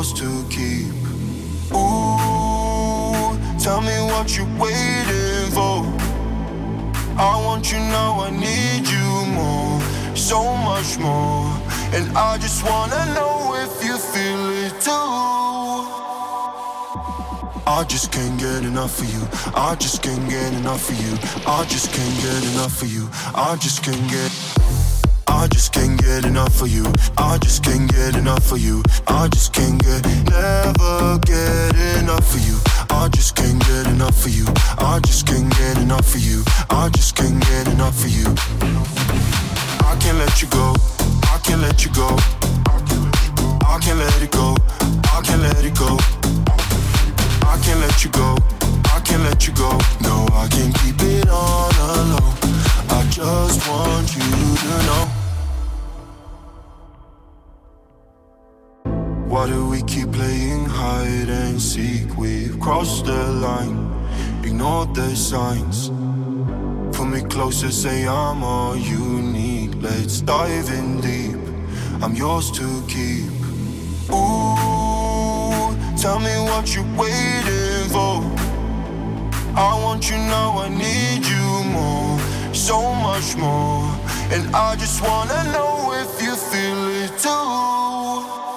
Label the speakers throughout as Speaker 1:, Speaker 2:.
Speaker 1: Yours to keep. Ooh, tell me what you're waiting for. I want you now, I need you more, so much more. And I just wanna know if you feel it too. I just can't get enough of you. I just can't get enough of you. I just can't get enough of you. I just can't get. Get enough of you. I just can't get enough of you. I just can't get, never get enough of you. I just can't get enough of you. I just can't get enough of you. I just can't get enough of you. I can't let you go. I can't let you go. I can't let it go. I can't let it go. I can't let you go. I can't let you go. No, I can't keep it on alone. I just want you to know. Why do we keep playing hide and seek? We've crossed the line, ignored the signs. Pull me closer, say I'm all you need. Let's dive in deep. I'm yours to keep. Ooh, tell me what you're waiting for. I want you now, I need you more, so much more. And I just wanna know if you feel it too.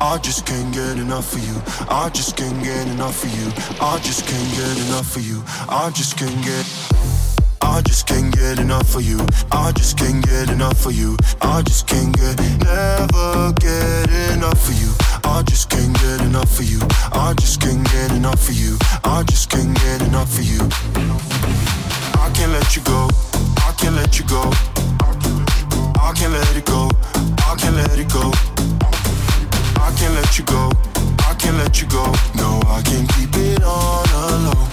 Speaker 1: I just can't get enough of you. I just can't get enough of you. I just can't get enough of you. I just can't get. I just can't get enough of you. I just can't get enough of you. I just can't get, never get enough of you. I just can't get enough of you. I just can't get enough of you. I just can't get enough of you. I can't let you go. I can't let you go. I can't let it go. I can't let it go. I can't let you go. I can't let you go. No, I can't keep it on alone.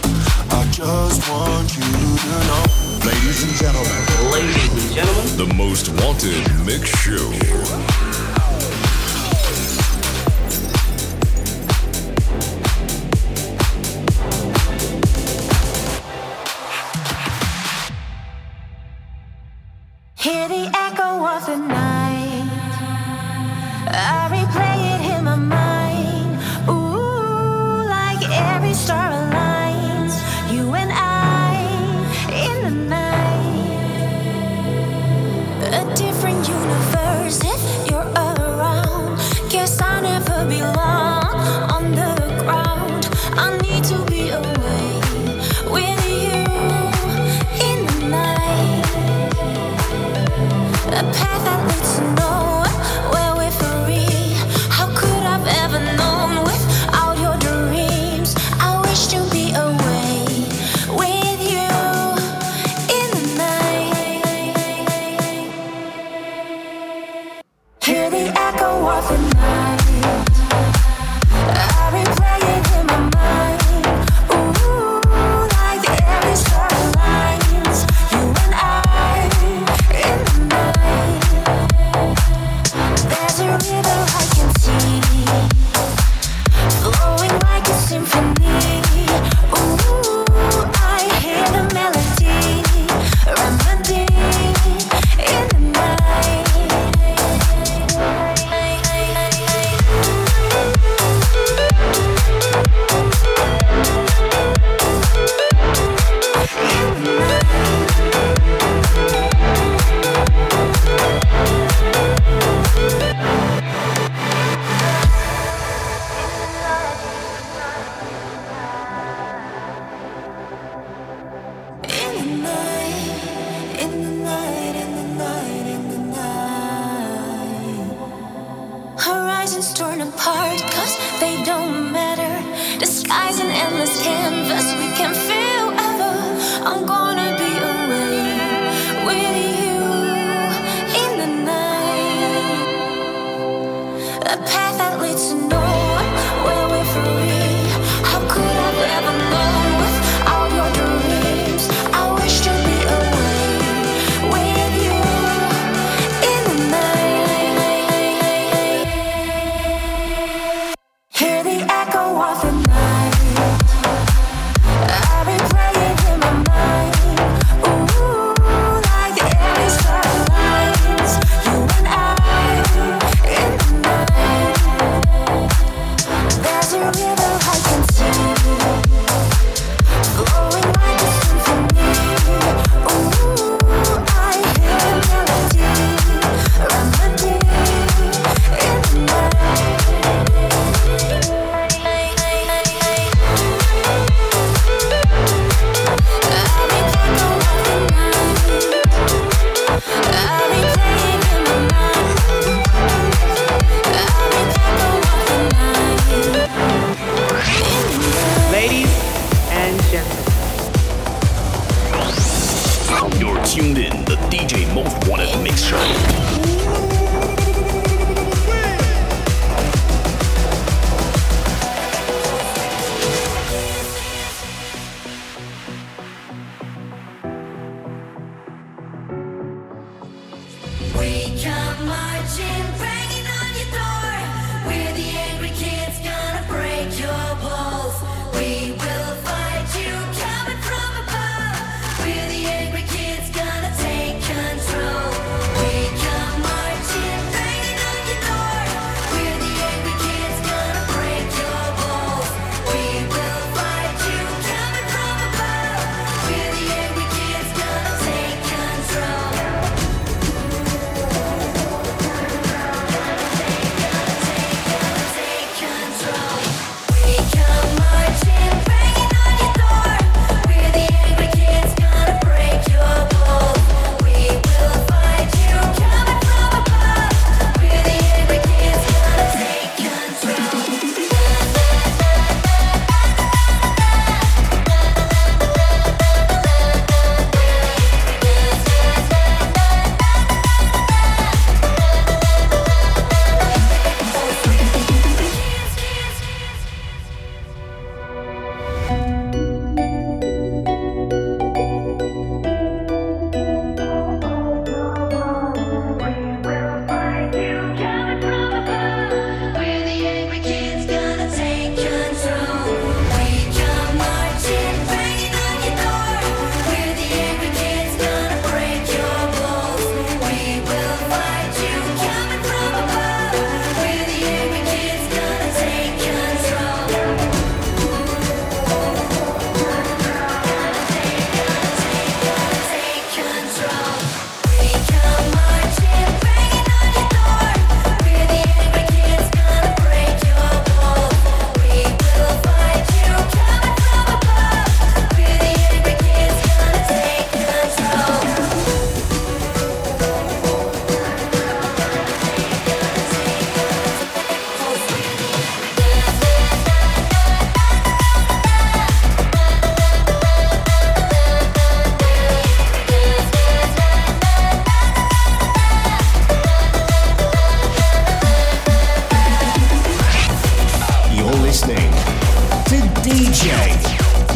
Speaker 1: I just want you to know.
Speaker 2: Ladies and gentlemen.
Speaker 3: Ladies and gentlemen.
Speaker 4: The most wanted mix show.
Speaker 5: Hear the echo of the night. I replay it path that leads to nowhere, where we're free. How could I ever know?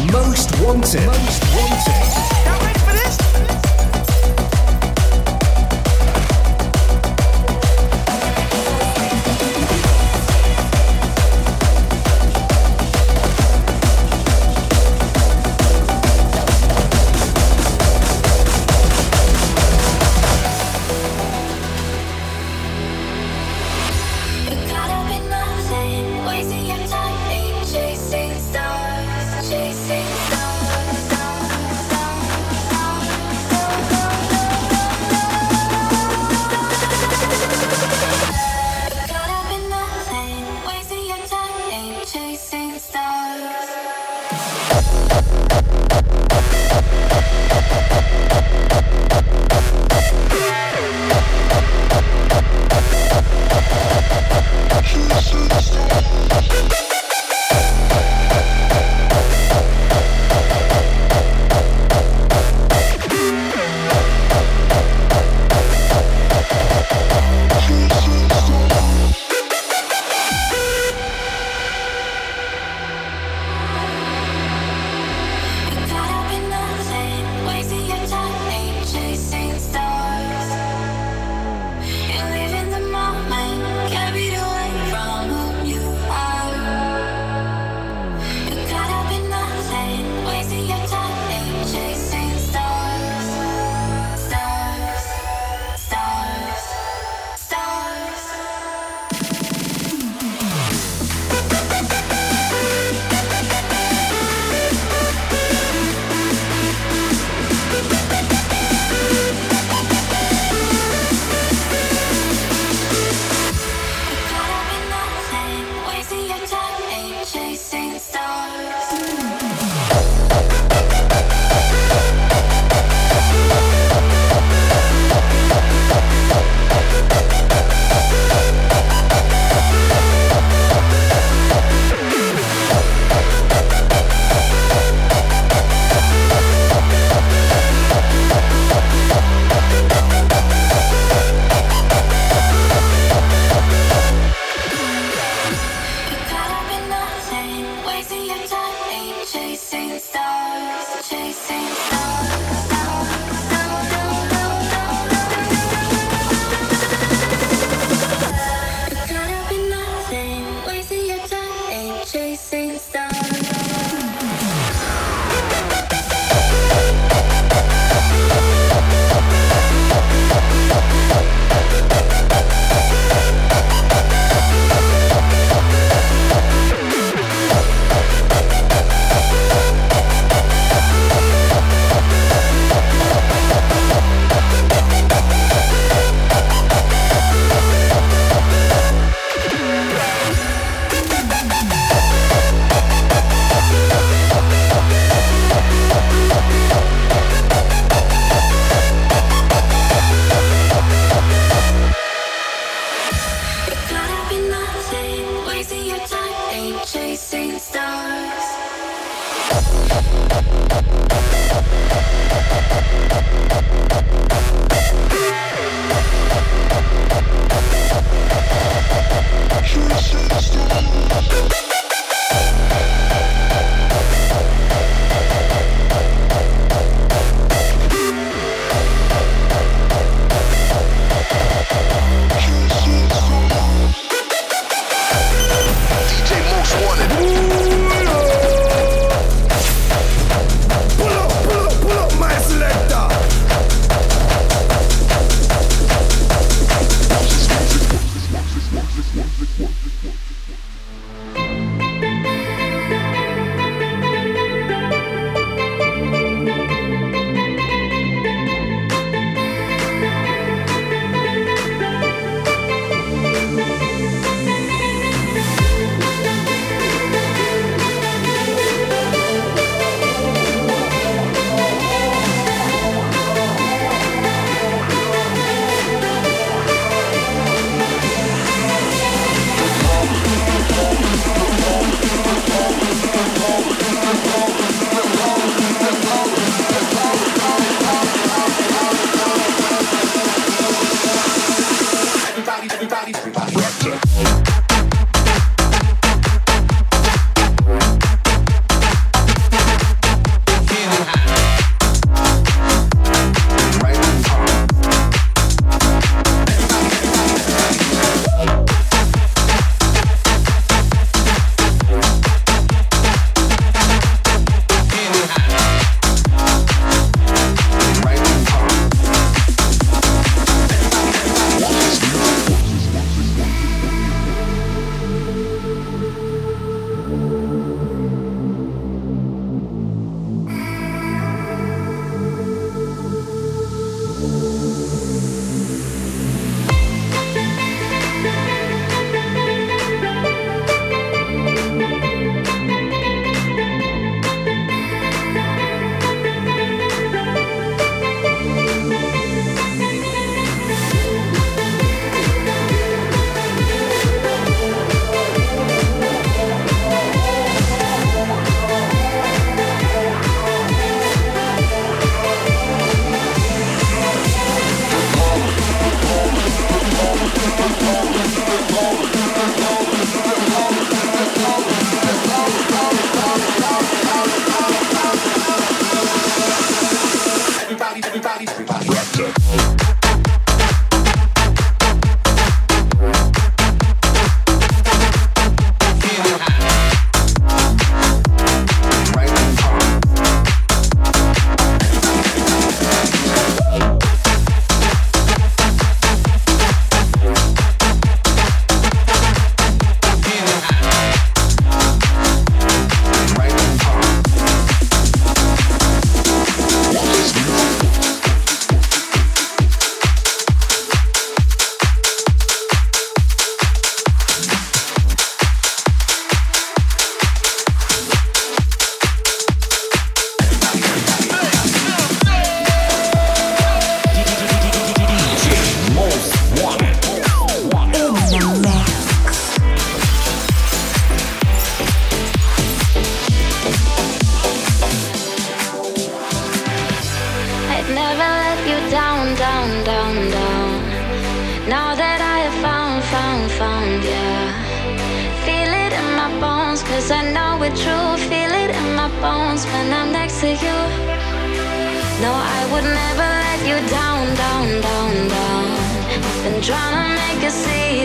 Speaker 4: Most Wanted.
Speaker 6: Most Wanted.
Speaker 3: Can't
Speaker 7: wait for this.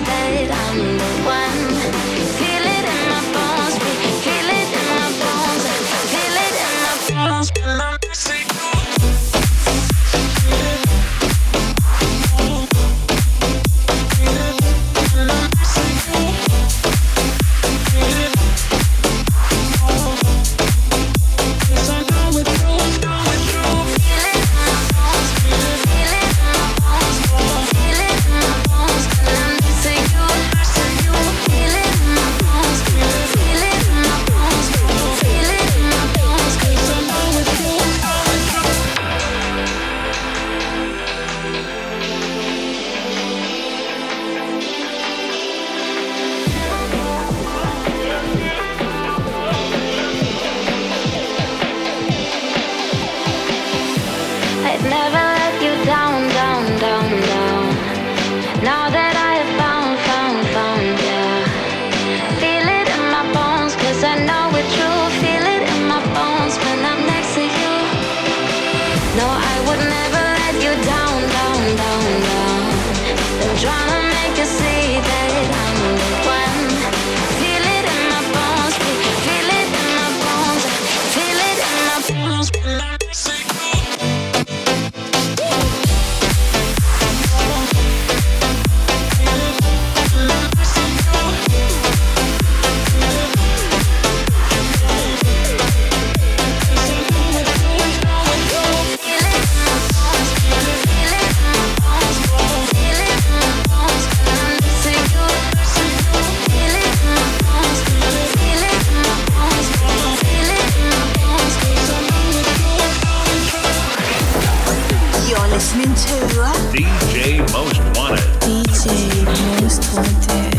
Speaker 7: that I'm the one.
Speaker 6: Listening to
Speaker 4: DJ Most Wanted.
Speaker 6: DJ Most Wanted.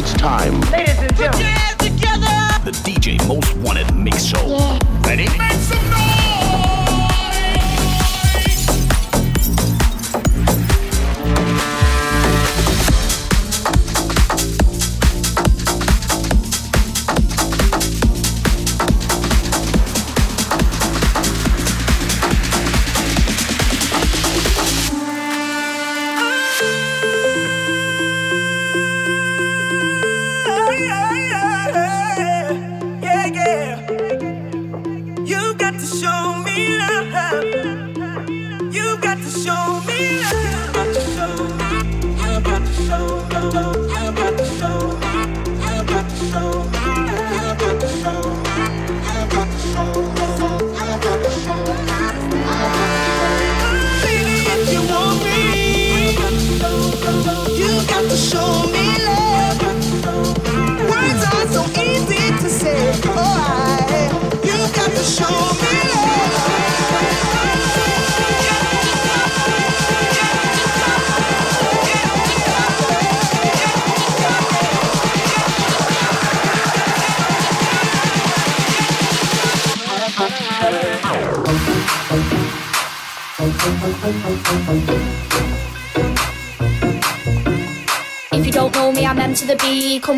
Speaker 4: It's time.
Speaker 8: Ladies and gentlemen.
Speaker 4: The DJ Most Wanted Mix Show. Ready? Make some
Speaker 7: Yeah,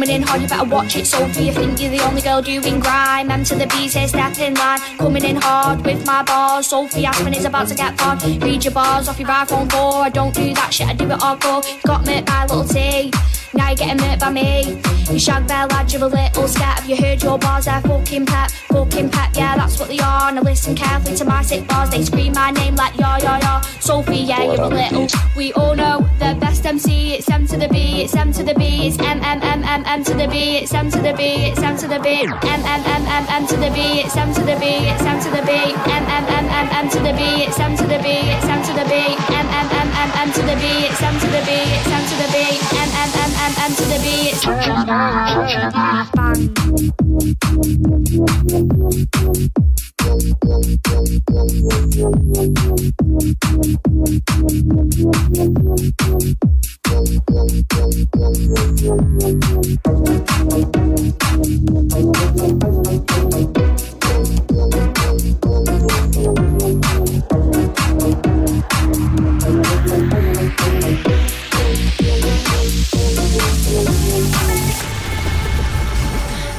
Speaker 9: Coming in hard, you better watch it. Sophie, you think you're the only girl doing grime. M to the B, say step in line. Coming in hard with my bars. Sophie Aspin is about to get fun. Read your bars off your iPhone 4. I don't do that shit, I do it hardcore. You got murked by little T. Now you're getting murked by me. You shag bear lad, you're a little scat. Have you heard your bars? They're fucking pep, fucking pep. Yeah, that's what they are. Now listen carefully to my sick bars. They scream my name like ya ya ya. Sophie, yeah, you're a little. We all know MC. It's M to the B. It's M to the B. It's M M M M M to the B. It's M to the B. It's M to the B. M M M M M to the B. It's M to the B. It's M to the B. M M M M M to the B. It's M to the B. It's M to the B. M M M M M to the B. It's M to the B. It's M to the B. M M M M M to the B. It's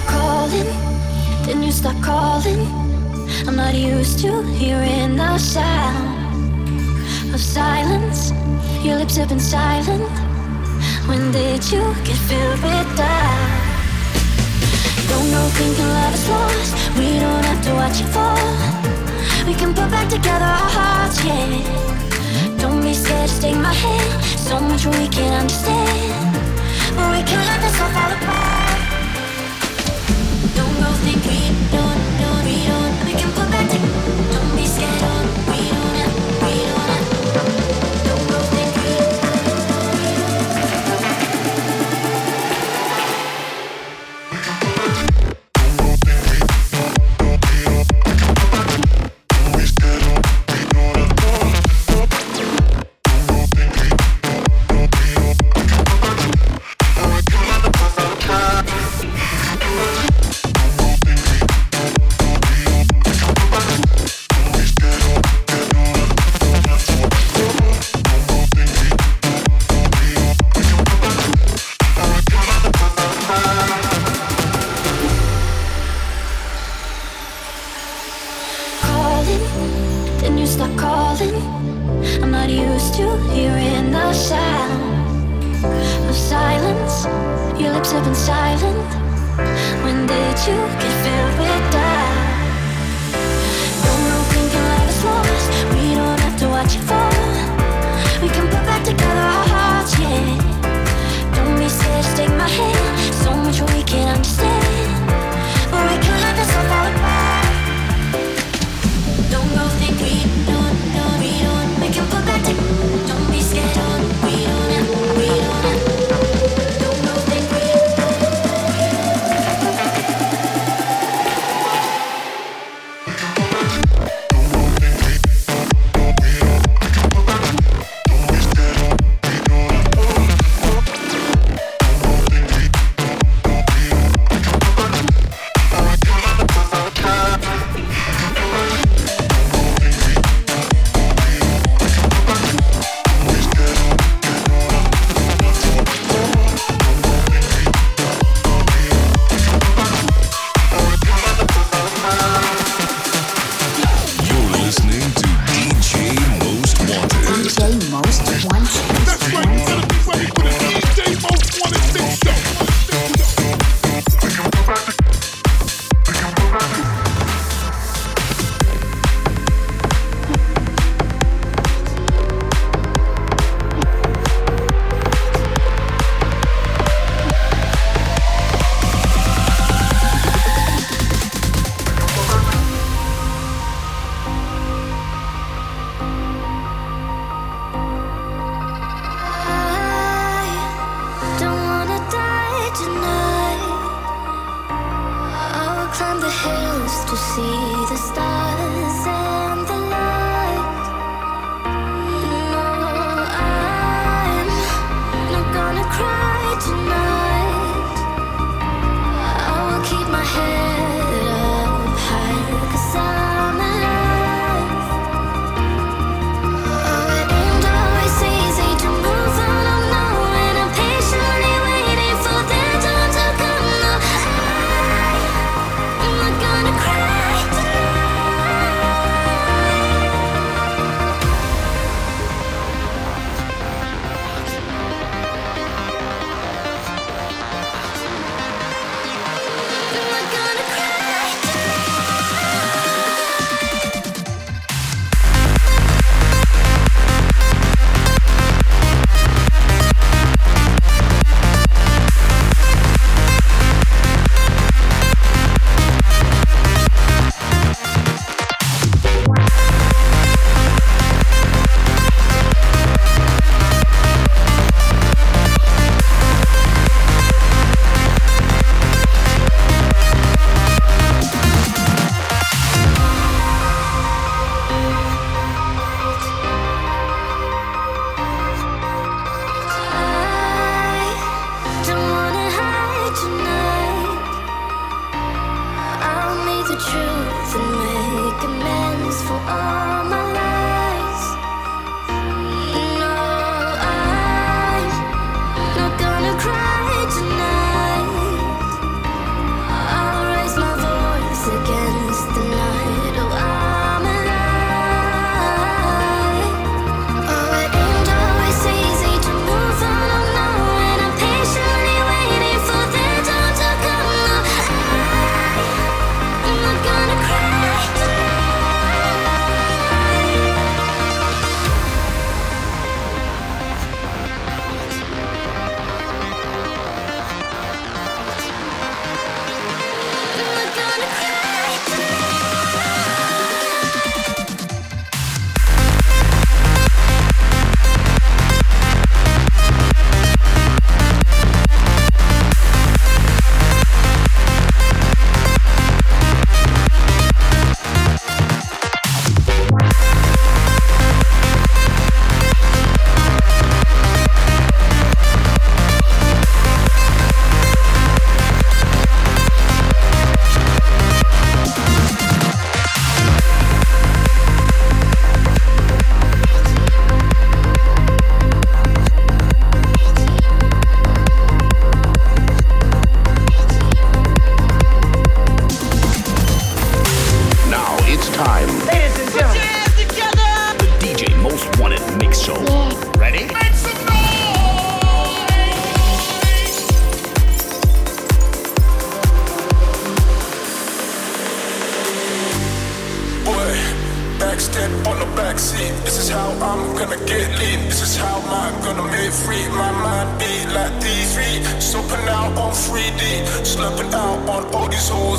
Speaker 3: calling, then you stop calling. I'm not used to hearing the sound of silence. Your lips have been silent. When did you get filled with doubt? Don't know, thinking love is lost. We don't have to watch it fall. We can put back together our hearts, yeah. Don't be scared, just take my hand. So much we can understand, but we can't let this all fall apart. Don't go think we don't.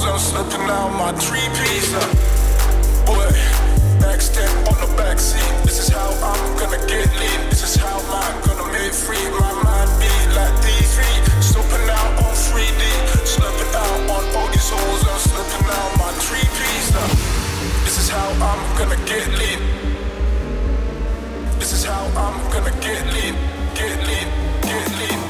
Speaker 5: I'm
Speaker 10: slipping out my three piece. Uh. Boy, backstep on the backseat. This is how I'm gonna get lean. This is how I'm gonna make free. My mind be like D3. Slipping out on 3D. Slipping out on all these holes, I'm slipping out my three piece. Uh. This is how I'm gonna get lean. This is how I'm gonna get lean. Get lean, get lean.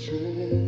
Speaker 11: joy.